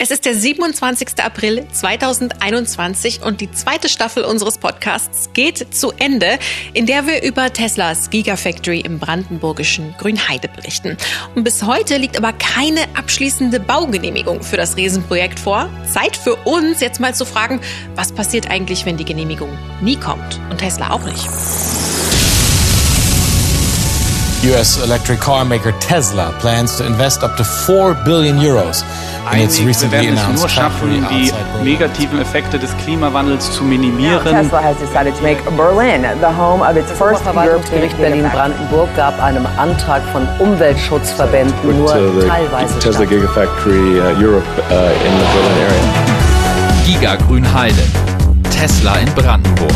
Es ist der 27. April 2021 und die zweite Staffel unseres Podcasts geht zu Ende, in der wir über Teslas Gigafactory im brandenburgischen Grünheide berichten. Und bis heute liegt aber keine abschließende Baugenehmigung für das Riesenprojekt vor. Zeit für uns jetzt mal zu fragen, was passiert eigentlich, wenn die Genehmigung nie kommt und Tesla auch nicht. US electric car maker Tesla plans to invest up to 4 billion euros recently wir werden es nur schaffen, die negativen Effekte des Klimawandels zu minimieren. Tesla has decided to make Berlin the home of its first European Verwaltungsgericht Gigafactory. Berlin-Brandenburg gab einem Antrag von Umweltschutzverbänden nur uh, the teilweise Tesla. Gigafactory uh, Europe uh, in the Berlin area. Giga Grünheide. Tesla in Brandenburg.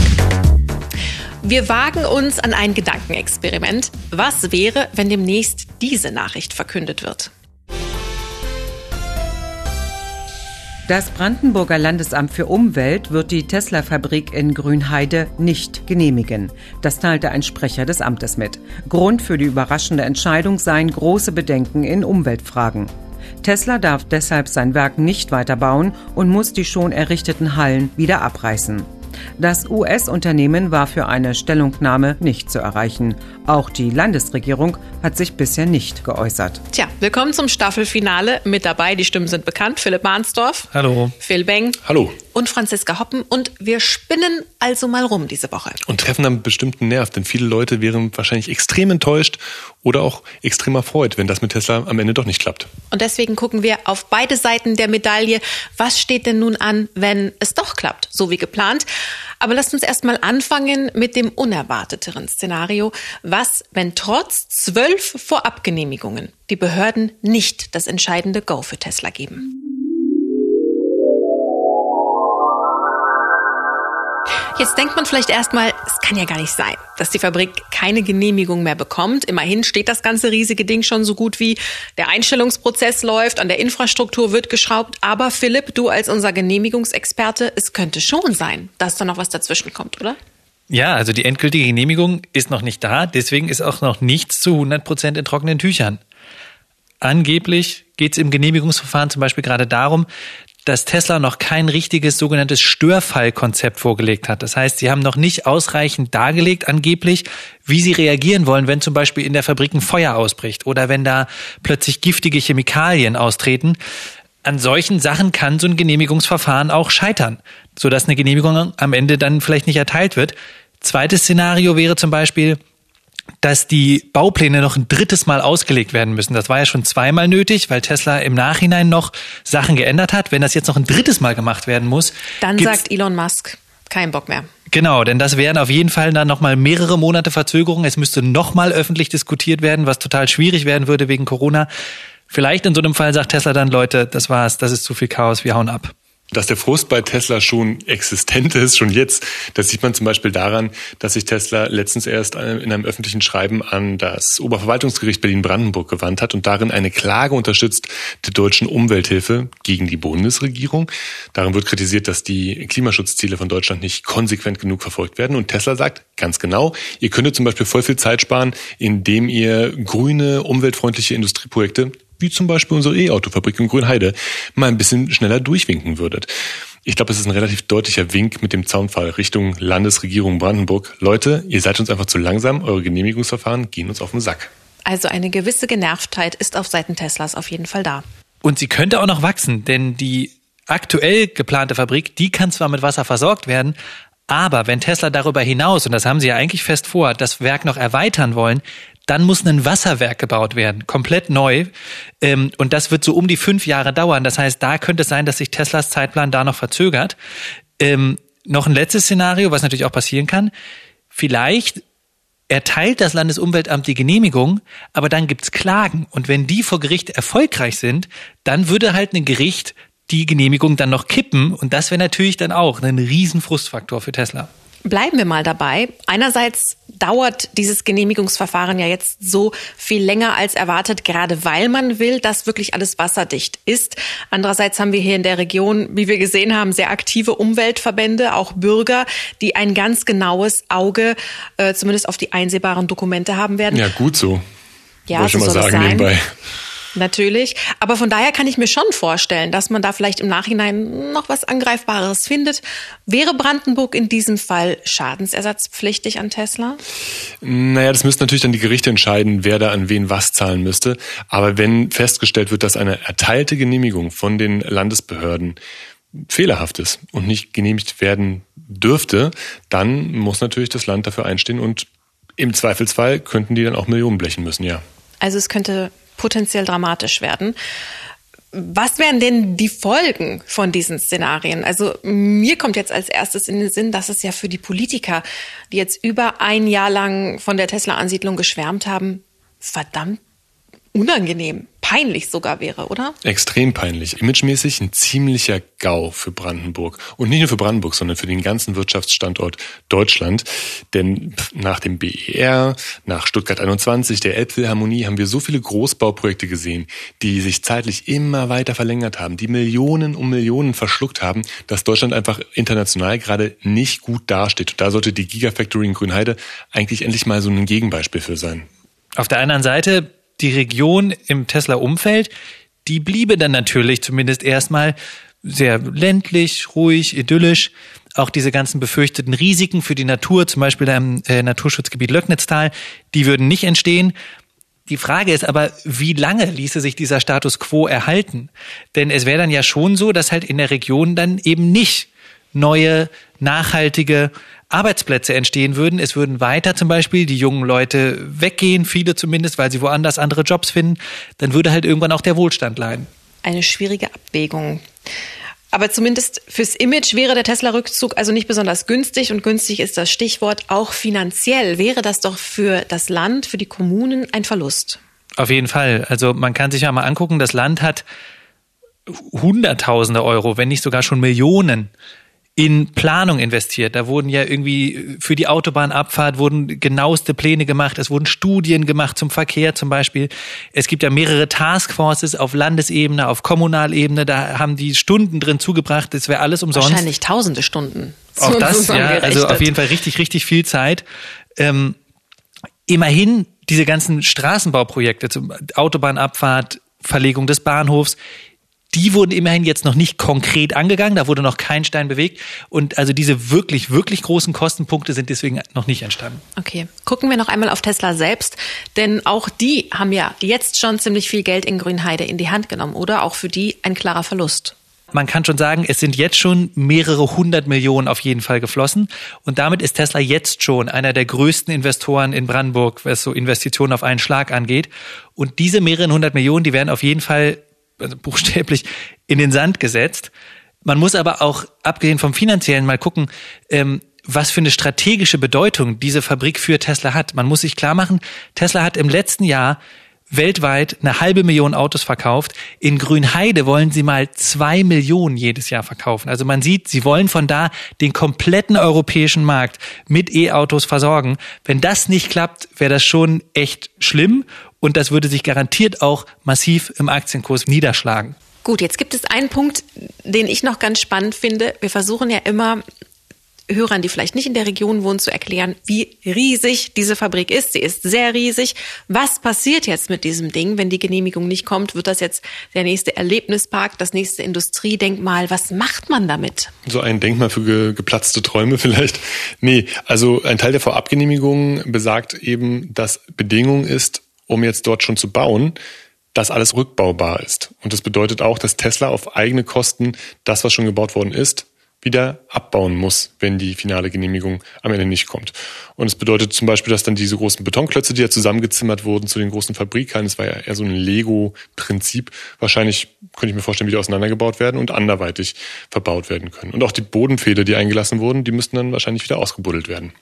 Wir wagen uns an ein Gedankenexperiment. Was wäre, wenn demnächst diese Nachricht verkündet wird? Das Brandenburger Landesamt für Umwelt wird die Tesla-Fabrik in Grünheide nicht genehmigen. Das teilte ein Sprecher des Amtes mit. Grund für die überraschende Entscheidung seien große Bedenken in Umweltfragen. Tesla darf deshalb sein Werk nicht weiterbauen und muss die schon errichteten Hallen wieder abreißen. Das US-Unternehmen war für eine Stellungnahme nicht zu erreichen. Auch die Landesregierung hat sich bisher nicht geäußert. Tja, willkommen zum Staffelfinale. Mit dabei, die Stimmen sind bekannt, Philipp Mahnsdorf. Hallo. Phil Beng. Hallo. Und Franziska Hoppen. Und wir spinnen also mal rum diese Woche. Und treffen einen bestimmten Nerv, denn viele Leute wären wahrscheinlich extrem enttäuscht oder auch extrem erfreut, wenn das mit Tesla am Ende doch nicht klappt. Und deswegen gucken wir auf beide Seiten der Medaille. Was steht denn nun an, wenn es doch klappt, so wie geplant? Aber lasst uns erstmal anfangen mit dem unerwarteteren Szenario. Was, wenn trotz zwölf Vorabgenehmigungen die Behörden nicht das entscheidende Go für Tesla geben? Jetzt denkt man vielleicht erstmal, es kann ja gar nicht sein, dass die Fabrik keine Genehmigung mehr bekommt. Immerhin steht das ganze riesige Ding schon so gut wie der Einstellungsprozess läuft, an der Infrastruktur wird geschraubt. Aber Philipp, du als unser Genehmigungsexperte, es könnte schon sein, dass da noch was dazwischen kommt, oder? Ja, also die endgültige Genehmigung ist noch nicht da, deswegen ist auch noch nichts zu 100 Prozent in trockenen Tüchern. Angeblich geht es im Genehmigungsverfahren zum Beispiel gerade darum, dass Tesla noch kein richtiges sogenanntes Störfallkonzept vorgelegt hat. Das heißt, sie haben noch nicht ausreichend dargelegt, angeblich, wie sie reagieren wollen, wenn zum Beispiel in der Fabrik ein Feuer ausbricht oder wenn da plötzlich giftige Chemikalien austreten. An solchen Sachen kann so ein Genehmigungsverfahren auch scheitern, sodass eine Genehmigung am Ende dann vielleicht nicht erteilt wird. Zweites Szenario wäre zum Beispiel, dass die Baupläne noch ein drittes Mal ausgelegt werden müssen. Das war ja schon zweimal nötig, weil Tesla im Nachhinein noch Sachen geändert hat. Wenn das jetzt noch ein drittes Mal gemacht werden muss, Dann sagt Elon Musk, kein Bock mehr. Genau, denn das wären auf jeden Fall dann nochmal mehrere Monate Verzögerung. Es müsste nochmal öffentlich diskutiert werden, was total schwierig werden würde wegen Corona. Vielleicht in so einem Fall sagt Tesla dann, Leute, das war's, das ist zu viel Chaos, wir hauen ab. Dass der Frust bei Tesla schon existent ist, schon jetzt, das sieht man zum Beispiel daran, dass sich Tesla letztens erst äh, in einem öffentlichen Schreiben an das Oberverwaltungsgericht Berlin-Brandenburg gewandt hat und darin eine Klage unterstützt der deutschen Umwelthilfe gegen die Bundesregierung. Darin wird kritisiert, dass die Klimaschutzziele von Deutschland nicht konsequent genug verfolgt werden. Und Tesla sagt ganz genau, ihr könntet zum Beispiel voll viel Zeit sparen, indem ihr grüne, umweltfreundliche Industrieprojekte wie zum Beispiel unsere E-Autofabrik in Grünheide, mal ein bisschen schneller durchwinken würdet. Ich glaube, es ist ein relativ deutlicher Wink mit dem Zaunfall Richtung Landesregierung Brandenburg. Leute, ihr seid uns einfach zu langsam, eure Genehmigungsverfahren gehen uns auf den Sack. Also eine gewisse Genervtheit ist auf Seiten Teslas auf jeden Fall da. Und sie könnte auch noch wachsen, denn die aktuell geplante Fabrik, die kann zwar mit Wasser versorgt werden, aber wenn Tesla darüber hinaus, und das haben sie ja eigentlich fest vor, das Werk noch erweitern wollen, dann muss ein Wasserwerk gebaut werden, komplett neu. Ähm, und das wird so um die fünf Jahre dauern. Das heißt, da könnte es sein, dass sich Teslas Zeitplan da noch verzögert. Ähm, noch ein letztes Szenario, was natürlich auch passieren kann. Vielleicht erteilt das Landesumweltamt die Genehmigung, aber dann gibt's Klagen. Und wenn die vor Gericht erfolgreich sind, dann würde halt ein Gericht die Genehmigung dann noch kippen. Und das wäre natürlich dann auch ein riesen Frustfaktor für Tesla. Bleiben wir mal dabei. Einerseits dauert dieses Genehmigungsverfahren ja jetzt so viel länger als erwartet, gerade weil man will, dass wirklich alles wasserdicht ist. Andererseits haben wir hier in der Region, wie wir gesehen haben, sehr aktive Umweltverbände, auch Bürger, die ein ganz genaues Auge äh, zumindest auf die einsehbaren Dokumente haben werden. Ja, gut so. Ja, Wollte so schon mal sagen nebenbei. Natürlich. Aber von daher kann ich mir schon vorstellen, dass man da vielleicht im Nachhinein noch was Angreifbares findet. Wäre Brandenburg in diesem Fall schadensersatzpflichtig an Tesla? Naja, das müssten natürlich dann die Gerichte entscheiden, wer da an wen was zahlen müsste. Aber wenn festgestellt wird, dass eine erteilte Genehmigung von den Landesbehörden fehlerhaft ist und nicht genehmigt werden dürfte, dann muss natürlich das Land dafür einstehen und im Zweifelsfall könnten die dann auch Millionen blechen müssen, ja. Also es könnte potenziell dramatisch werden. Was wären denn die Folgen von diesen Szenarien? Also mir kommt jetzt als erstes in den Sinn, dass es ja für die Politiker, die jetzt über ein Jahr lang von der Tesla-Ansiedlung geschwärmt haben, verdammt unangenehm, peinlich sogar wäre, oder? Extrem peinlich. Imagemäßig ein ziemlicher GAU für Brandenburg. Und nicht nur für Brandenburg, sondern für den ganzen Wirtschaftsstandort Deutschland. Denn nach dem BER, nach Stuttgart 21, der Elbphilharmonie haben wir so viele Großbauprojekte gesehen, die sich zeitlich immer weiter verlängert haben, die Millionen um Millionen verschluckt haben, dass Deutschland einfach international gerade nicht gut dasteht. Und da sollte die Gigafactory in Grünheide eigentlich endlich mal so ein Gegenbeispiel für sein. Auf der anderen Seite die Region im Tesla-Umfeld, die bliebe dann natürlich zumindest erstmal sehr ländlich, ruhig, idyllisch. Auch diese ganzen befürchteten Risiken für die Natur, zum Beispiel im äh, Naturschutzgebiet Löcknitztal, die würden nicht entstehen. Die Frage ist aber, wie lange ließe sich dieser Status quo erhalten? Denn es wäre dann ja schon so, dass halt in der Region dann eben nicht neue, nachhaltige Arbeitsplätze entstehen würden. Es würden weiter zum Beispiel die jungen Leute weggehen, viele zumindest, weil sie woanders andere Jobs finden. Dann würde halt irgendwann auch der Wohlstand leiden. Eine schwierige Abwägung. Aber zumindest fürs Image wäre der Tesla-Rückzug also nicht besonders günstig und günstig ist das Stichwort. Auch finanziell wäre das doch für das Land, für die Kommunen ein Verlust. Auf jeden Fall. Also man kann sich ja mal angucken, das Land hat Hunderttausende Euro, wenn nicht sogar schon Millionen in Planung investiert. Da wurden ja irgendwie für die Autobahnabfahrt wurden genaueste Pläne gemacht. Es wurden Studien gemacht zum Verkehr zum Beispiel. Es gibt ja mehrere Taskforces auf Landesebene, auf Kommunalebene. Da haben die Stunden drin zugebracht. Das wäre alles umsonst. Wahrscheinlich tausende Stunden. Auch das, ja. Also auf jeden Fall richtig, richtig viel Zeit. Ähm, immerhin diese ganzen Straßenbauprojekte zum Autobahnabfahrt, Verlegung des Bahnhofs, die wurden immerhin jetzt noch nicht konkret angegangen, da wurde noch kein Stein bewegt. Und also diese wirklich, wirklich großen Kostenpunkte sind deswegen noch nicht entstanden. Okay, gucken wir noch einmal auf Tesla selbst, denn auch die haben ja jetzt schon ziemlich viel Geld in Grünheide in die Hand genommen, oder? Auch für die ein klarer Verlust man kann schon sagen, es sind jetzt schon mehrere hundert Millionen auf jeden Fall geflossen. Und damit ist Tesla jetzt schon einer der größten Investoren in Brandenburg, was so Investitionen auf einen Schlag angeht. Und diese mehreren hundert Millionen, die werden auf jeden Fall also buchstäblich in den Sand gesetzt. Man muss aber auch, abgesehen vom finanziellen, mal gucken, ähm, was für eine strategische Bedeutung diese Fabrik für Tesla hat. Man muss sich klar machen, Tesla hat im letzten Jahr weltweit eine halbe Million Autos verkauft. In Grünheide wollen sie mal zwei Millionen jedes Jahr verkaufen. Also man sieht, sie wollen von da den kompletten europäischen Markt mit E-Autos versorgen. Wenn das nicht klappt, wäre das schon echt schlimm und das würde sich garantiert auch massiv im Aktienkurs niederschlagen. Gut, jetzt gibt es einen Punkt, den ich noch ganz spannend finde. Wir versuchen ja immer Hörern, die vielleicht nicht in der Region wohnen, zu erklären, wie riesig diese Fabrik ist. Sie ist sehr riesig. Was passiert jetzt mit diesem Ding, wenn die Genehmigung nicht kommt? Wird das jetzt der nächste Erlebnispark, das nächste Industriedenkmal? Was macht man damit? So ein Denkmal für ge geplatzte Träume vielleicht? Nee, also ein Teil der Vorabgenehmigung besagt eben, dass Bedingung ist, um jetzt dort schon zu bauen, dass alles rückbaubar ist. Und das bedeutet auch, dass Tesla auf eigene Kosten das, was schon gebaut worden ist, wieder abbauen muss, wenn die finale Genehmigung am Ende nicht kommt. Und es bedeutet zum Beispiel, dass dann diese großen Betonklötze, die ja zusammengezimmert wurden zu den großen Fabrikhallen, das war ja eher so ein Lego-Prinzip, wahrscheinlich könnte ich mir vorstellen, wieder auseinandergebaut werden und anderweitig verbaut werden können. Und auch die Bodenfehler, die eingelassen wurden, die müssten dann wahrscheinlich wieder ausgebuddelt werden.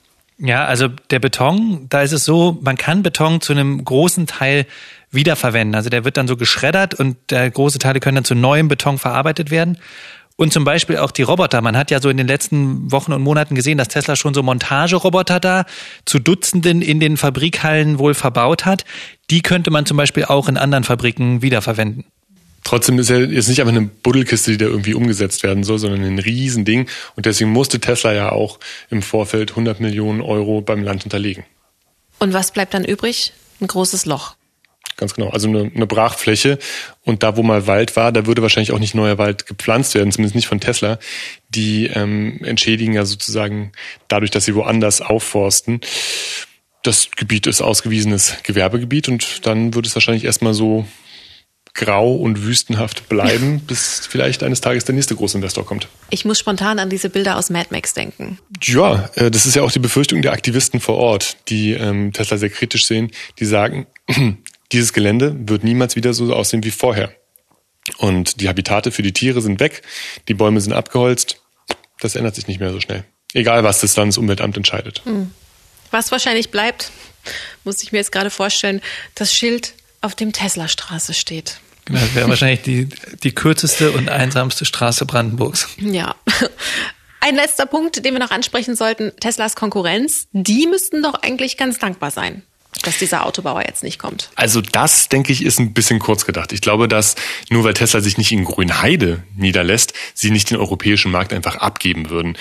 Ja, also der Beton, da ist es so, man kann Beton zu einem großen Teil wiederverwenden. Also der wird dann so geschreddert und große Teile können dann zu neuem Beton verarbeitet werden. Und zum Beispiel auch die Roboter. Man hat ja so in den letzten Wochen und Monaten gesehen, dass Tesla schon so Montageroboter da zu Dutzenden in den Fabrikhallen wohl verbaut hat. Die könnte man zum Beispiel auch in anderen Fabriken wiederverwenden. Trotzdem ist ja jetzt nicht einfach eine Buddelkiste, die da irgendwie umgesetzt werden soll, sondern ein Riesending. Und deswegen musste Tesla ja auch im Vorfeld 100 Millionen Euro beim Land hinterlegen. Und was bleibt dann übrig? Ein großes Loch. ganz genau. Also eine, eine Brachfläche und da, wo mal Wald war, da würde wahrscheinlich auch nicht neuer Wald gepflanzt werden, zumindest nicht von Tesla. Die ähm, entschädigen ja sozusagen dadurch, dass sie woanders aufforsten. Das Gebiet ist ausgewiesenes Gewerbegebiet und dann wird es wahrscheinlich erstmal so grau und wüstenhaft bleiben, bis vielleicht eines Tages der nächste Großinvestor kommt. Ich muss spontan an diese Bilder aus Mad Max denken. Ja, äh, das ist ja auch die Befürchtung der Aktivisten vor Ort, die ähm, Tesla sehr kritisch sehen, die sagen, dieses Gelände wird niemals wieder so aussehen wie vorher. Und die Habitate für die Tiere sind weg, die Bäume sind abgeholzt. Das ändert sich nicht mehr so schnell. Egal, was das Landesumweltamt entscheidet. Hm. Was wahrscheinlich bleibt, muss ich mir jetzt gerade vorstellen, das Schild auf dem Tesla-Straße steht. Genau, das wäre wahrscheinlich die, die kürzeste und einsamste Straße Brandenburgs. Ja. Ein letzter Punkt, den wir noch ansprechen sollten, Teslas Konkurrenz, die müssten doch eigentlich ganz dankbar sein dass dieser Autobauer jetzt nicht kommt. Also das, denke ich, ist ein bisschen kurz gedacht. Ich glaube, dass nur weil Tesla sich nicht in Grünheide niederlässt, sie nicht den europäischen Markt einfach abgeben würden.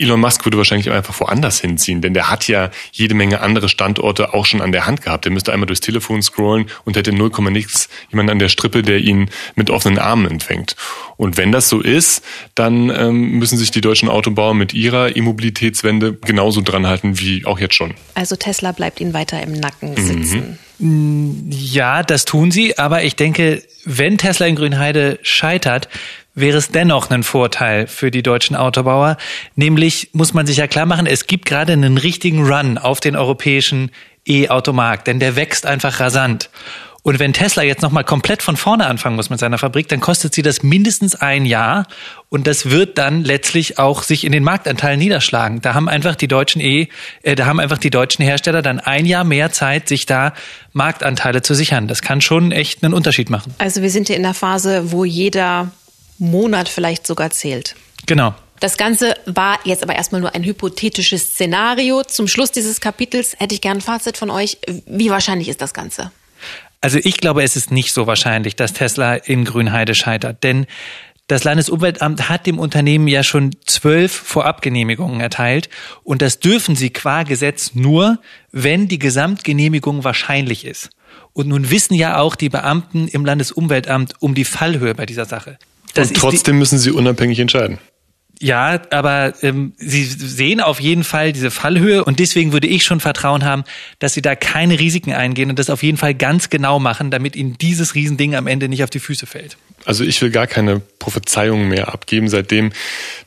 Elon Musk würde wahrscheinlich einfach woanders hinziehen, denn der hat ja jede Menge andere Standorte auch schon an der Hand gehabt. Der müsste einmal durchs Telefon scrollen und hätte 0, nix jemanden an der Strippe, der ihn mit offenen Armen empfängt. Und wenn das so ist, dann ähm, müssen sich die deutschen Autobauer mit ihrer E-Mobilitätswende genauso dran halten wie auch jetzt schon. Also Tesla bleibt ihnen weiter im Nacken sitzen. Mhm. Ja, das tun sie, aber ich denke, wenn Tesla in Grünheide scheitert, wäre es dennoch ein Vorteil für die deutschen Autobauer. Nämlich muss man sich ja klar machen, es gibt gerade einen richtigen Run auf den europäischen E-Automarkt, denn der wächst einfach rasant. Und wenn Tesla jetzt nochmal komplett von vorne anfangen muss mit seiner Fabrik, dann kostet sie das mindestens ein Jahr. Und das wird dann letztlich auch sich in den Marktanteilen niederschlagen. Da haben einfach die deutschen E, äh, da haben einfach die deutschen Hersteller dann ein Jahr mehr Zeit, sich da Marktanteile zu sichern. Das kann schon echt einen Unterschied machen. Also wir sind hier in der Phase, wo jeder Monat vielleicht sogar zählt. Genau. Das Ganze war jetzt aber erstmal nur ein hypothetisches Szenario. Zum Schluss dieses Kapitels hätte ich gern ein Fazit von euch. Wie wahrscheinlich ist das Ganze? Also ich glaube, es ist nicht so wahrscheinlich, dass Tesla in Grünheide scheitert. Denn das Landesumweltamt hat dem Unternehmen ja schon zwölf Vorabgenehmigungen erteilt. Und das dürfen sie qua Gesetz nur, wenn die Gesamtgenehmigung wahrscheinlich ist. Und nun wissen ja auch die Beamten im Landesumweltamt um die Fallhöhe bei dieser Sache. Das und trotzdem müssen sie unabhängig entscheiden. Ja, aber ähm, sie sehen auf jeden Fall diese Fallhöhe und deswegen würde ich schon Vertrauen haben, dass sie da keine Risiken eingehen und das auf jeden Fall ganz genau machen, damit ihnen dieses Riesending am Ende nicht auf die Füße fällt. Also ich will gar keine Prophezeiungen mehr abgeben, seitdem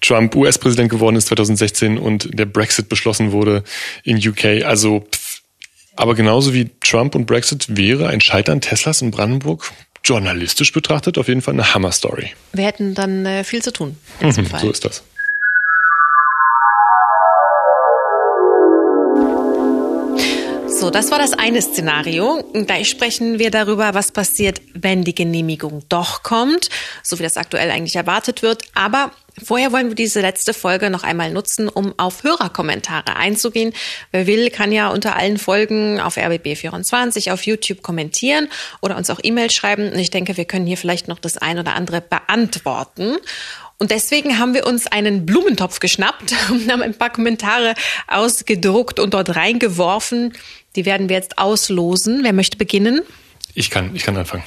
Trump US-Präsident geworden ist 2016 und der Brexit beschlossen wurde in UK. Also, pff. aber genauso wie Trump und Brexit wäre ein Scheitern Teslas in Brandenburg journalistisch betrachtet auf jeden Fall eine Hammer-Story. Wir hätten dann äh, viel zu tun. In mhm, Fall. So ist das. So, das war das eine Szenario. Gleich sprechen wir darüber, was passiert, wenn die Genehmigung doch kommt, so wie das aktuell eigentlich erwartet wird. Aber Vorher wollen wir diese letzte Folge noch einmal nutzen, um auf Hörerkommentare einzugehen. Wer will, kann ja unter allen Folgen auf RBB24 auf YouTube kommentieren oder uns auch E-Mails schreiben. Und ich denke, wir können hier vielleicht noch das ein oder andere beantworten. Und deswegen haben wir uns einen Blumentopf geschnappt und haben ein paar Kommentare ausgedruckt und dort reingeworfen. Die werden wir jetzt auslosen. Wer möchte beginnen? Ich kann, ich kann anfangen.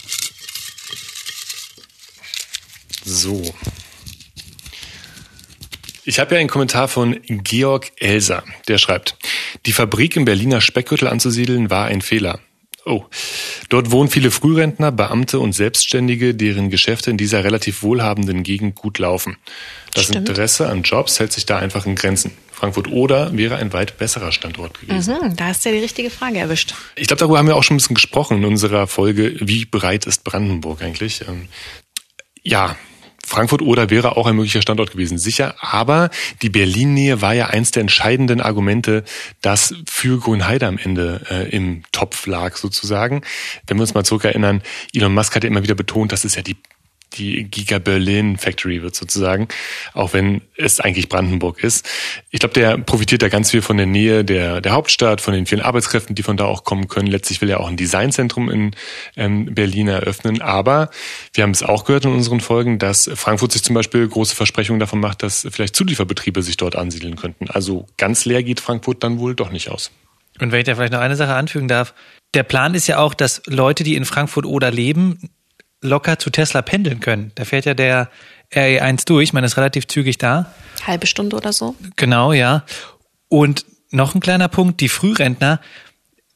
So, ich habe ja einen Kommentar von Georg Elser, der schreibt, die Fabrik im Berliner Speckgürtel anzusiedeln war ein Fehler. Oh, dort wohnen viele Frührentner, Beamte und Selbstständige, deren Geschäfte in dieser relativ wohlhabenden Gegend gut laufen. Das Stimmt. Interesse an Jobs hält sich da einfach in Grenzen. Frankfurt oder wäre ein weit besserer Standort gewesen. Mhm, da hast du ja die richtige Frage erwischt. Ich glaube, darüber haben wir auch schon ein bisschen gesprochen in unserer Folge, wie bereit ist Brandenburg eigentlich? Ähm, ja, Frankfurt oder wäre auch ein möglicher Standort gewesen, sicher. Aber die Berlin-Nähe war ja eins der entscheidenden Argumente, das für Grünheide am Ende äh, im Topf lag sozusagen. Wenn wir uns mal zurückerinnern, Elon Musk hat ja immer wieder betont, das ist ja die die Giga Berlin Factory wird sozusagen, auch wenn es eigentlich Brandenburg ist. Ich glaube, der profitiert da ganz viel von der Nähe der, der Hauptstadt, von den vielen Arbeitskräften, die von da auch kommen können. Letztlich will er auch ein Designzentrum in ähm, Berlin eröffnen. Aber wir haben es auch gehört in unseren Folgen, dass Frankfurt sich zum Beispiel große Versprechungen davon macht, dass vielleicht Zulieferbetriebe sich dort ansiedeln könnten. Also ganz leer geht Frankfurt dann wohl doch nicht aus. Und wenn ich da vielleicht noch eine Sache anfügen darf, der Plan ist ja auch, dass Leute, die in Frankfurt oder leben, locker zu Tesla pendeln können. Da fährt ja der RE1 durch, man ist relativ zügig da. Halbe Stunde oder so. Genau, ja. Und noch ein kleiner Punkt, die Frührentner,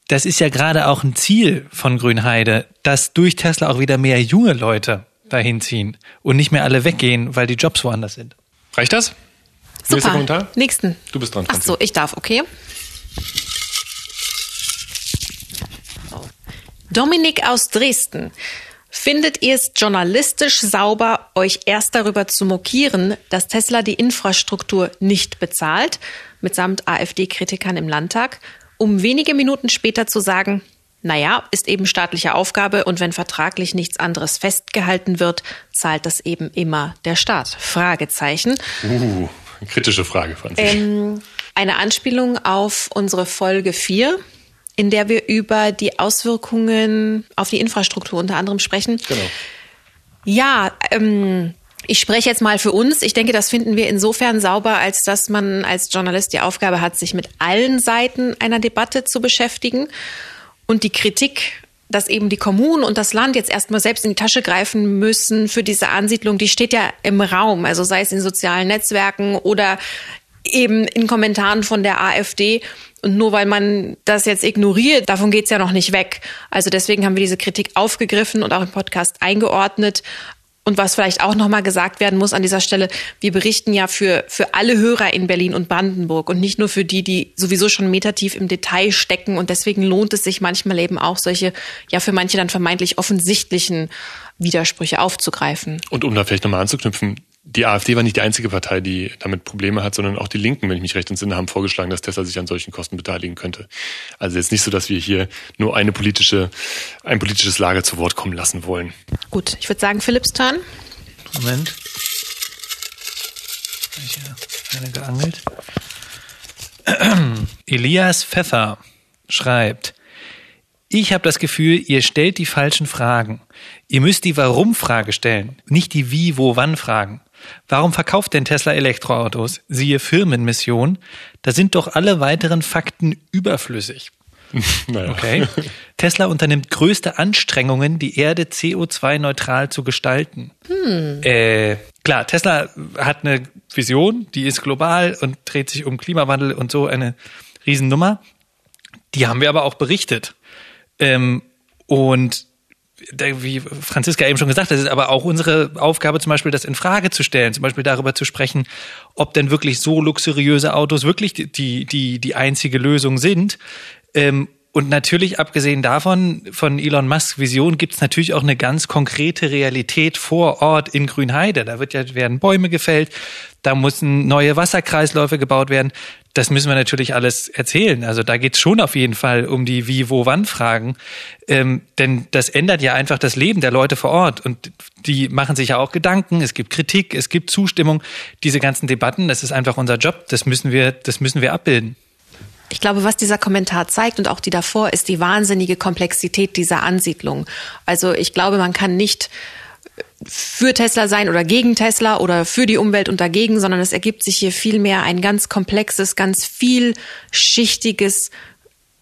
das ist ja gerade auch ein Ziel von Grünheide, dass durch Tesla auch wieder mehr junge Leute dahin ziehen und nicht mehr alle weggehen, weil die Jobs woanders sind. Reicht das? Super. Nächster Kommentar? Nächsten. Du bist dran, Ach Franzi. so, ich darf, okay. Dominik aus Dresden. Findet ihr es journalistisch sauber, euch erst darüber zu mokieren, dass Tesla die Infrastruktur nicht bezahlt, mitsamt AfD-Kritikern im Landtag, um wenige Minuten später zu sagen, naja, ist eben staatliche Aufgabe und wenn vertraglich nichts anderes festgehalten wird, zahlt das eben immer der Staat? Fragezeichen. Uh, kritische Frage, Franzi. Ähm, eine Anspielung auf unsere Folge 4, in der wir über die Auswirkungen auf die Infrastruktur unter anderem sprechen. Genau. Ja, ähm, ich spreche jetzt mal für uns. Ich denke, das finden wir insofern sauber, als dass man als Journalist die Aufgabe hat, sich mit allen Seiten einer Debatte zu beschäftigen. Und die Kritik, dass eben die Kommunen und das Land jetzt erstmal selbst in die Tasche greifen müssen für diese Ansiedlung, die steht ja im Raum. Also sei es in sozialen Netzwerken oder eben in Kommentaren von der AfD. Und nur weil man das jetzt ignoriert, davon geht's ja noch nicht weg. Also deswegen haben wir diese Kritik aufgegriffen und auch im Podcast eingeordnet. Und was vielleicht auch nochmal gesagt werden muss an dieser Stelle, wir berichten ja für, für alle Hörer in Berlin und Brandenburg und nicht nur für die, die sowieso schon metertief im Detail stecken. Und deswegen lohnt es sich manchmal eben auch solche, ja für manche dann vermeintlich offensichtlichen Widersprüche aufzugreifen. Und um da vielleicht nochmal anzuknüpfen, die AfD war nicht die einzige Partei, die damit Probleme hat, sondern auch die Linken, wenn ich mich recht entsinne, haben vorgeschlagen, dass Tesla sich an solchen Kosten beteiligen könnte. Also jetzt nicht so, dass wir hier nur eine politische, ein politisches Lager zu Wort kommen lassen wollen. Gut, ich würde sagen, Philipps Turn. Moment. Ich habe eine geangelt. Elias Pfeffer schreibt, ich habe das Gefühl, ihr stellt die falschen Fragen. Ihr müsst die Warum-Frage stellen, nicht die Wie, Wo, Wann-Fragen. Warum verkauft denn Tesla Elektroautos? Siehe Firmenmission. Da sind doch alle weiteren Fakten überflüssig. naja. Okay. Tesla unternimmt größte Anstrengungen, die Erde CO2-neutral zu gestalten. Hm. Äh, klar, Tesla hat eine Vision, die ist global und dreht sich um Klimawandel und so eine Riesennummer. Die haben wir aber auch berichtet. Ähm, und wie Franziska eben schon gesagt hat, ist aber auch unsere Aufgabe, zum Beispiel das in Frage zu stellen, zum Beispiel darüber zu sprechen, ob denn wirklich so luxuriöse Autos wirklich die, die, die, die einzige Lösung sind. Ähm, und natürlich, abgesehen davon, von Elon Musks Vision, gibt es natürlich auch eine ganz konkrete Realität vor Ort in Grünheide. Da wird ja, werden Bäume gefällt, da müssen neue Wasserkreisläufe gebaut werden. Das müssen wir natürlich alles erzählen. Also da geht's schon auf jeden Fall um die Wie, Wo, Wann-Fragen. Ähm, denn das ändert ja einfach das Leben der Leute vor Ort. Und die machen sich ja auch Gedanken. Es gibt Kritik, es gibt Zustimmung. Diese ganzen Debatten, das ist einfach unser Job. Das müssen wir, das müssen wir abbilden. Ich glaube, was dieser Kommentar zeigt und auch die davor, ist die wahnsinnige Komplexität dieser Ansiedlung. Also ich glaube, man kann nicht für Tesla sein oder gegen Tesla oder für die Umwelt und dagegen, sondern es ergibt sich hier vielmehr ein ganz komplexes, ganz vielschichtiges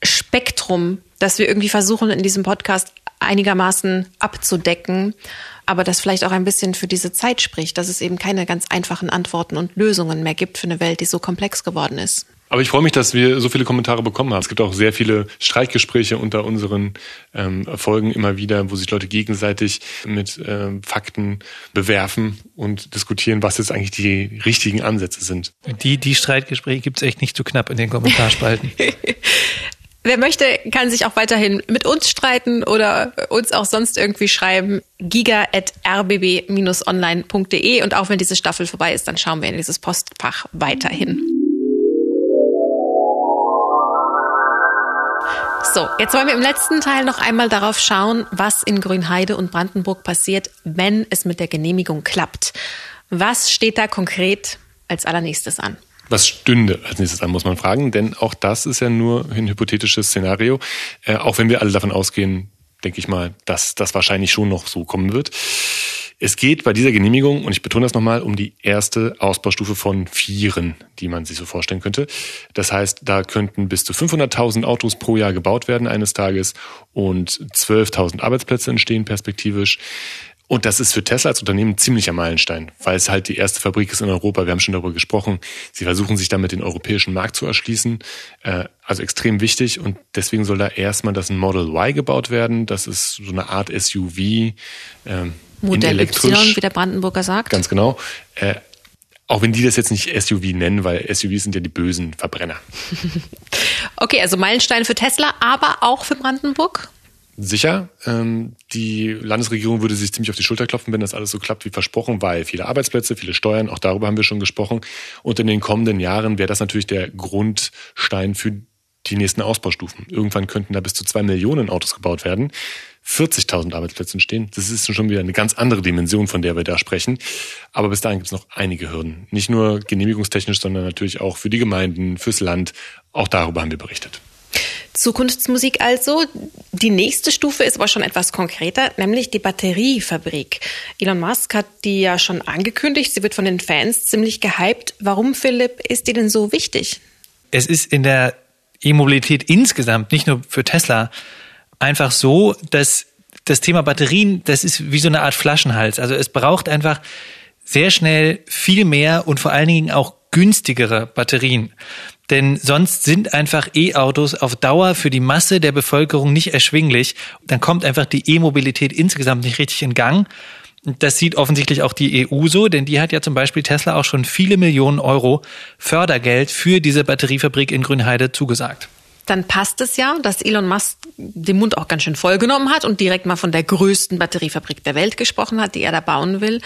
Spektrum, das wir irgendwie versuchen in diesem Podcast einigermaßen abzudecken, aber das vielleicht auch ein bisschen für diese Zeit spricht, dass es eben keine ganz einfachen Antworten und Lösungen mehr gibt für eine Welt, die so komplex geworden ist. Aber ich freue mich, dass wir so viele Kommentare bekommen haben. Es gibt auch sehr viele Streitgespräche unter unseren ähm, Folgen immer wieder, wo sich Leute gegenseitig mit ähm, Fakten bewerfen und diskutieren, was jetzt eigentlich die richtigen Ansätze sind. Die, die Streitgespräche gibt's echt nicht zu knapp in den Kommentarspalten. Wer möchte, kann sich auch weiterhin mit uns streiten oder uns auch sonst irgendwie schreiben. giga.rbb-online.de und auch wenn diese Staffel vorbei ist, dann schauen wir in dieses Postfach weiterhin. So, jetzt wollen wir im letzten Teil noch einmal darauf schauen, was in Grünheide und Brandenburg passiert, wenn es mit der Genehmigung klappt. Was steht da konkret als allernächstes an? Was stünde als nächstes an, muss man fragen, denn auch das ist ja nur ein hypothetisches Szenario. Äh, auch wenn wir alle davon ausgehen, denke ich mal, dass das wahrscheinlich schon noch so kommen wird. Es geht bei dieser Genehmigung, und ich betone das nochmal, um die erste Ausbaustufe von Vieren, die man sich so vorstellen könnte. Das heißt, da könnten bis zu 500.000 Autos pro Jahr gebaut werden eines Tages und 12.000 Arbeitsplätze entstehen perspektivisch. Und das ist für Tesla als Unternehmen ein ziemlicher Meilenstein, weil es halt die erste Fabrik ist in Europa. Wir haben schon darüber gesprochen. Sie versuchen sich damit den europäischen Markt zu erschließen. Äh, also extrem wichtig. Und deswegen soll da erstmal das Model Y gebaut werden. Das ist so eine Art SUV. Modell Y, wie der Brandenburger sagt. Ganz genau. Äh, auch wenn die das jetzt nicht SUV nennen, weil SUVs sind ja die bösen Verbrenner. okay, also Meilenstein für Tesla, aber auch für Brandenburg? sicher. Ähm, die Landesregierung würde sich ziemlich auf die Schulter klopfen, wenn das alles so klappt wie versprochen, weil viele Arbeitsplätze, viele Steuern, auch darüber haben wir schon gesprochen. Und in den kommenden Jahren wäre das natürlich der Grundstein für die nächsten Ausbaustufen. Irgendwann könnten da bis zu zwei Millionen Autos gebaut werden. 40.000 Arbeitsplätze entstehen. Das ist schon wieder eine ganz andere Dimension, von der wir da sprechen. Aber bis dahin gibt es noch einige Hürden. Nicht nur genehmigungstechnisch, sondern natürlich auch für die Gemeinden, fürs Land. Auch darüber haben wir berichtet. Zukunftsmusik also. Die nächste Stufe ist aber schon etwas konkreter, nämlich die Batteriefabrik. Elon Musk hat die ja schon angekündigt. Sie wird von den Fans ziemlich gehypt. Warum, Philipp, ist die denn so wichtig? Es ist in der E-Mobilität insgesamt, nicht nur für Tesla, einfach so, dass das Thema Batterien, das ist wie so eine Art Flaschenhals. Also es braucht einfach sehr schnell viel mehr und vor allen Dingen auch günstigere Batterien. Denn sonst sind einfach E-Autos auf Dauer für die Masse der Bevölkerung nicht erschwinglich. Dann kommt einfach die E-Mobilität insgesamt nicht richtig in Gang. Das sieht offensichtlich auch die EU so, denn die hat ja zum Beispiel Tesla auch schon viele Millionen Euro Fördergeld für diese Batteriefabrik in Grünheide zugesagt dann passt es ja, dass Elon Musk den Mund auch ganz schön voll genommen hat und direkt mal von der größten Batteriefabrik der Welt gesprochen hat, die er da bauen will.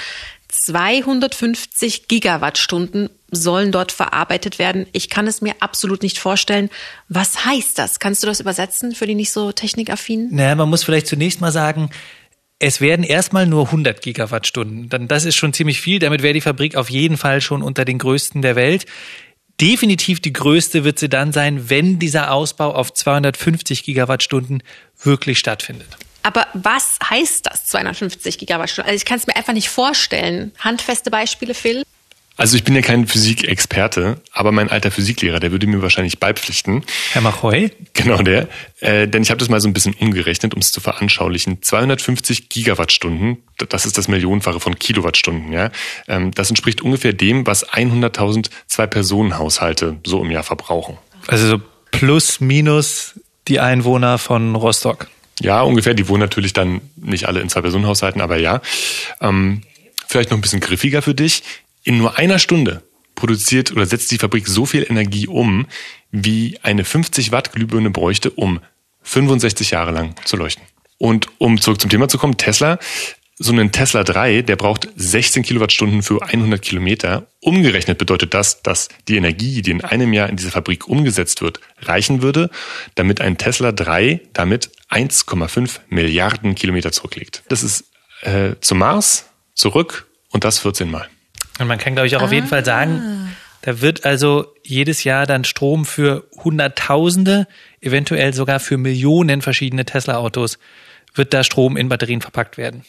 250 Gigawattstunden sollen dort verarbeitet werden. Ich kann es mir absolut nicht vorstellen. Was heißt das? Kannst du das übersetzen für die nicht so technikaffinen? Naja, man muss vielleicht zunächst mal sagen, es werden erstmal nur 100 Gigawattstunden. Dann, das ist schon ziemlich viel. Damit wäre die Fabrik auf jeden Fall schon unter den größten der Welt. Definitiv die größte wird sie dann sein, wenn dieser Ausbau auf 250 Gigawattstunden wirklich stattfindet. Aber was heißt das, 250 Gigawattstunden? Also ich kann es mir einfach nicht vorstellen. Handfeste Beispiele, Phil? Also ich bin ja kein Physikexperte, aber mein alter Physiklehrer, der würde mir wahrscheinlich beipflichten. Herr Machoy? Genau der. Äh, denn ich habe das mal so ein bisschen umgerechnet, um es zu veranschaulichen. 250 Gigawattstunden, das ist das Millionenfache von Kilowattstunden. Ja, ähm, Das entspricht ungefähr dem, was 100.000 Zwei-Personen-Haushalte so im Jahr verbrauchen. Also so plus minus die Einwohner von Rostock. Ja, ungefähr. Die wohnen natürlich dann nicht alle in Zwei-Personen-Haushalten, aber ja. Ähm, vielleicht noch ein bisschen griffiger für dich. In nur einer Stunde produziert oder setzt die Fabrik so viel Energie um, wie eine 50 Watt Glühbirne bräuchte, um 65 Jahre lang zu leuchten. Und um zurück zum Thema zu kommen, Tesla, so ein Tesla 3, der braucht 16 Kilowattstunden für 100 Kilometer. Umgerechnet bedeutet das, dass die Energie, die in einem Jahr in dieser Fabrik umgesetzt wird, reichen würde, damit ein Tesla 3 damit 1,5 Milliarden Kilometer zurücklegt. Das ist äh, zum Mars, zurück und das 14 Mal. Und man kann, glaube ich, auch ah. auf jeden Fall sagen, ah. da wird also jedes Jahr dann Strom für Hunderttausende, eventuell sogar für Millionen verschiedene Tesla-Autos, wird da Strom in Batterien verpackt werden.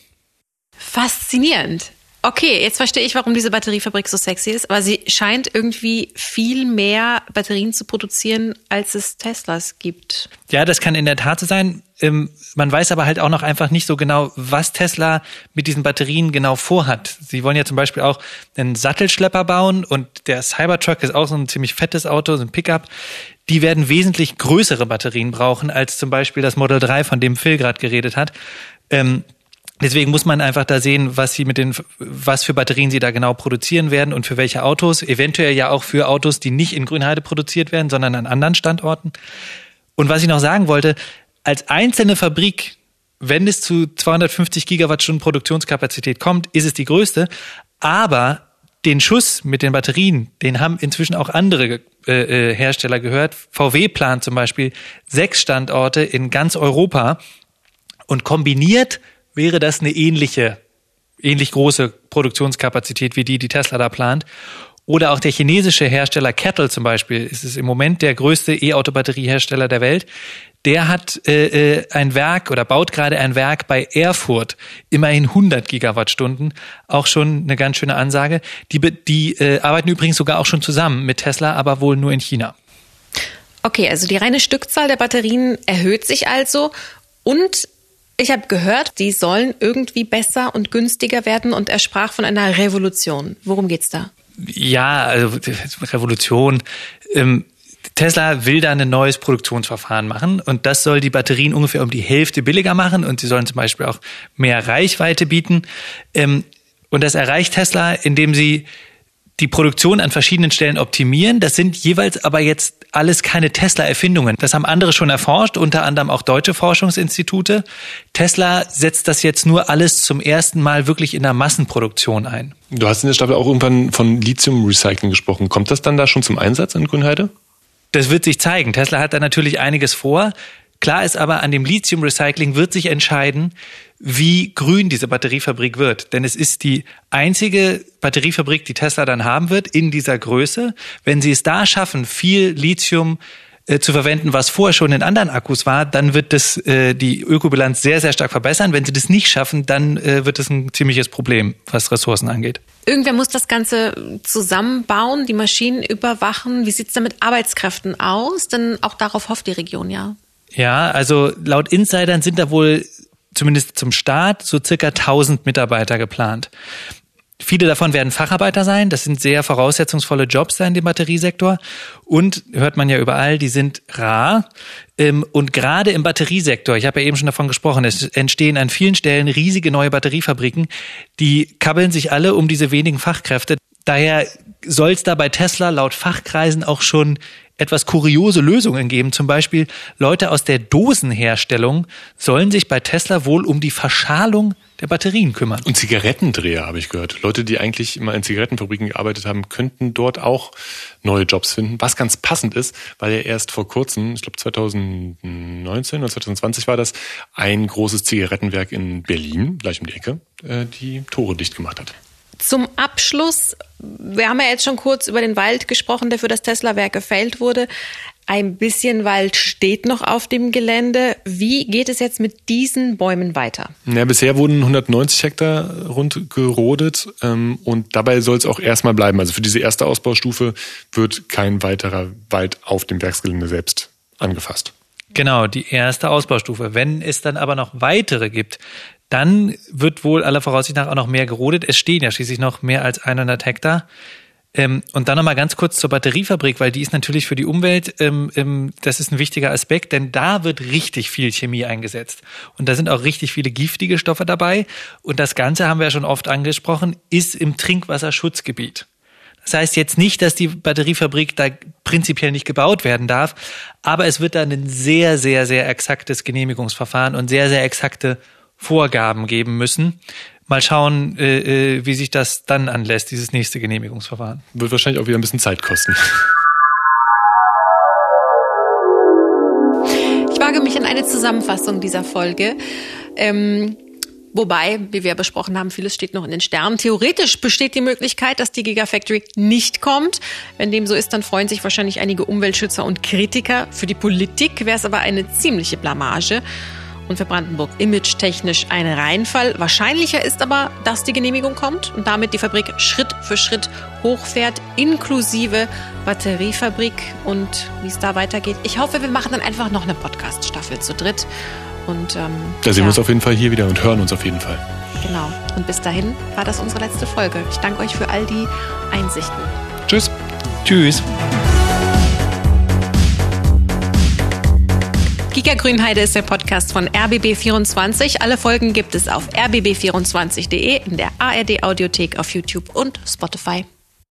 Faszinierend. Okay, jetzt verstehe ich, warum diese Batteriefabrik so sexy ist, aber sie scheint irgendwie viel mehr Batterien zu produzieren, als es Teslas gibt. Ja, das kann in der Tat so sein. Ähm, man weiß aber halt auch noch einfach nicht so genau, was Tesla mit diesen Batterien genau vorhat. Sie wollen ja zum Beispiel auch einen Sattelschlepper bauen und der Cybertruck ist auch so ein ziemlich fettes Auto, so ein Pickup. Die werden wesentlich größere Batterien brauchen als zum Beispiel das Model 3, von dem Phil gerade geredet hat. Ähm, Deswegen muss man einfach da sehen, was sie mit den, was für Batterien sie da genau produzieren werden und für welche Autos. Eventuell ja auch für Autos, die nicht in Grünheide produziert werden, sondern an anderen Standorten. Und was ich noch sagen wollte, als einzelne Fabrik, wenn es zu 250 Gigawattstunden Produktionskapazität kommt, ist es die größte. Aber den Schuss mit den Batterien, den haben inzwischen auch andere äh, äh Hersteller gehört. VW plant zum Beispiel sechs Standorte in ganz Europa und kombiniert wäre das eine ähnliche, ähnlich große Produktionskapazität wie die, die Tesla da plant. Oder auch der chinesische Hersteller Kettle zum Beispiel, ist es im Moment der größte E-Auto-Batteriehersteller der Welt. Der hat äh, äh, ein Werk oder baut gerade ein Werk bei Erfurt, immerhin 100 Gigawattstunden, auch schon eine ganz schöne Ansage. Die, die äh, arbeiten übrigens sogar auch schon zusammen mit Tesla, aber wohl nur in China. Okay, also die reine Stückzahl der Batterien erhöht sich also und ich habe gehört, die sollen irgendwie besser und günstiger werden und er sprach von einer Revolution. Worum geht's da? Ja, also Revolution. Ähm, Tesla will da ein neues Produktionsverfahren machen und das soll die Batterien ungefähr um die Hälfte billiger machen und sie sollen zum Beispiel auch mehr Reichweite bieten. Ähm, und das erreicht Tesla, indem sie die Produktion an verschiedenen Stellen optimieren. Das sind jeweils aber jetzt alles keine Tesla-Erfindungen. Das haben andere schon erforscht, unter anderem auch deutsche Forschungsinstitute. Tesla setzt das jetzt nur alles zum ersten Mal wirklich in der Massenproduktion ein. Du hast in der Staffel auch irgendwann von Lithium-Recycling gesprochen. Kommt das dann da schon zum Einsatz in Grünheide? Das wird sich zeigen. Tesla hat da natürlich einiges vor. Klar ist aber, an dem Lithium-Recycling wird sich entscheiden, wie grün diese Batteriefabrik wird. Denn es ist die einzige Batteriefabrik, die Tesla dann haben wird in dieser Größe. Wenn sie es da schaffen, viel Lithium äh, zu verwenden, was vorher schon in anderen Akkus war, dann wird das äh, die Ökobilanz sehr, sehr stark verbessern. Wenn sie das nicht schaffen, dann äh, wird es ein ziemliches Problem, was Ressourcen angeht. Irgendwer muss das Ganze zusammenbauen, die Maschinen überwachen. Wie sieht es da mit Arbeitskräften aus? Denn auch darauf hofft die Region ja. Ja, also laut Insidern sind da wohl zumindest zum Start so circa 1000 Mitarbeiter geplant. Viele davon werden Facharbeiter sein. Das sind sehr voraussetzungsvolle Jobs da in dem Batteriesektor. Und hört man ja überall, die sind rar. Ähm, und gerade im Batteriesektor, ich habe ja eben schon davon gesprochen, es entstehen an vielen Stellen riesige neue Batteriefabriken. Die kabbeln sich alle um diese wenigen Fachkräfte. Daher soll es da bei Tesla laut Fachkreisen auch schon etwas kuriose Lösungen geben. Zum Beispiel Leute aus der Dosenherstellung sollen sich bei Tesla wohl um die Verschalung der Batterien kümmern. Und Zigarettendreher habe ich gehört. Leute, die eigentlich immer in Zigarettenfabriken gearbeitet haben, könnten dort auch neue Jobs finden. Was ganz passend ist, weil ja erst vor kurzem, ich glaube 2019 oder 2020 war das, ein großes Zigarettenwerk in Berlin, gleich um die Ecke, äh, die Tore dicht gemacht hat. Zum Abschluss, wir haben ja jetzt schon kurz über den Wald gesprochen, der für das Tesla-Werk gefällt wurde. Ein bisschen Wald steht noch auf dem Gelände. Wie geht es jetzt mit diesen Bäumen weiter? Ja, bisher wurden 190 Hektar rund gerodet ähm, und dabei soll es auch erstmal bleiben. Also für diese erste Ausbaustufe wird kein weiterer Wald auf dem Werksgelände selbst angefasst. Genau, die erste Ausbaustufe. Wenn es dann aber noch weitere gibt, dann wird wohl aller Voraussicht nach auch noch mehr gerodet. Es stehen ja schließlich noch mehr als 100 Hektar. Ähm, und dann nochmal ganz kurz zur Batteriefabrik, weil die ist natürlich für die Umwelt, ähm, ähm, das ist ein wichtiger Aspekt, denn da wird richtig viel Chemie eingesetzt. Und da sind auch richtig viele giftige Stoffe dabei. Und das Ganze haben wir ja schon oft angesprochen, ist im Trinkwasserschutzgebiet. Das heißt jetzt nicht, dass die Batteriefabrik da prinzipiell nicht gebaut werden darf, aber es wird dann ein sehr, sehr, sehr exaktes Genehmigungsverfahren und sehr, sehr exakte Vorgaben geben müssen. Mal schauen, äh, äh, wie sich das dann anlässt, dieses nächste Genehmigungsverfahren. Wird wahrscheinlich auch wieder ein bisschen Zeit kosten. Ich wage mich in eine Zusammenfassung dieser Folge. Ähm, Wobei, wie wir besprochen haben, vieles steht noch in den Sternen. Theoretisch besteht die Möglichkeit, dass die Gigafactory nicht kommt. Wenn dem so ist, dann freuen sich wahrscheinlich einige Umweltschützer und Kritiker. Für die Politik wäre es aber eine ziemliche Blamage und für Brandenburg image-technisch ein Reinfall. Wahrscheinlicher ist aber, dass die Genehmigung kommt und damit die Fabrik Schritt für Schritt hochfährt, inklusive Batteriefabrik und wie es da weitergeht. Ich hoffe, wir machen dann einfach noch eine Podcast-Staffel zu dritt. Und, ähm, da sehen ja. wir uns auf jeden Fall hier wieder und hören uns auf jeden Fall. Genau. Und bis dahin war das unsere letzte Folge. Ich danke euch für all die Einsichten. Tschüss. Tschüss. Giga Grünheide ist der Podcast von RBB24. Alle Folgen gibt es auf rbb24.de, in der ARD Audiothek auf YouTube und Spotify.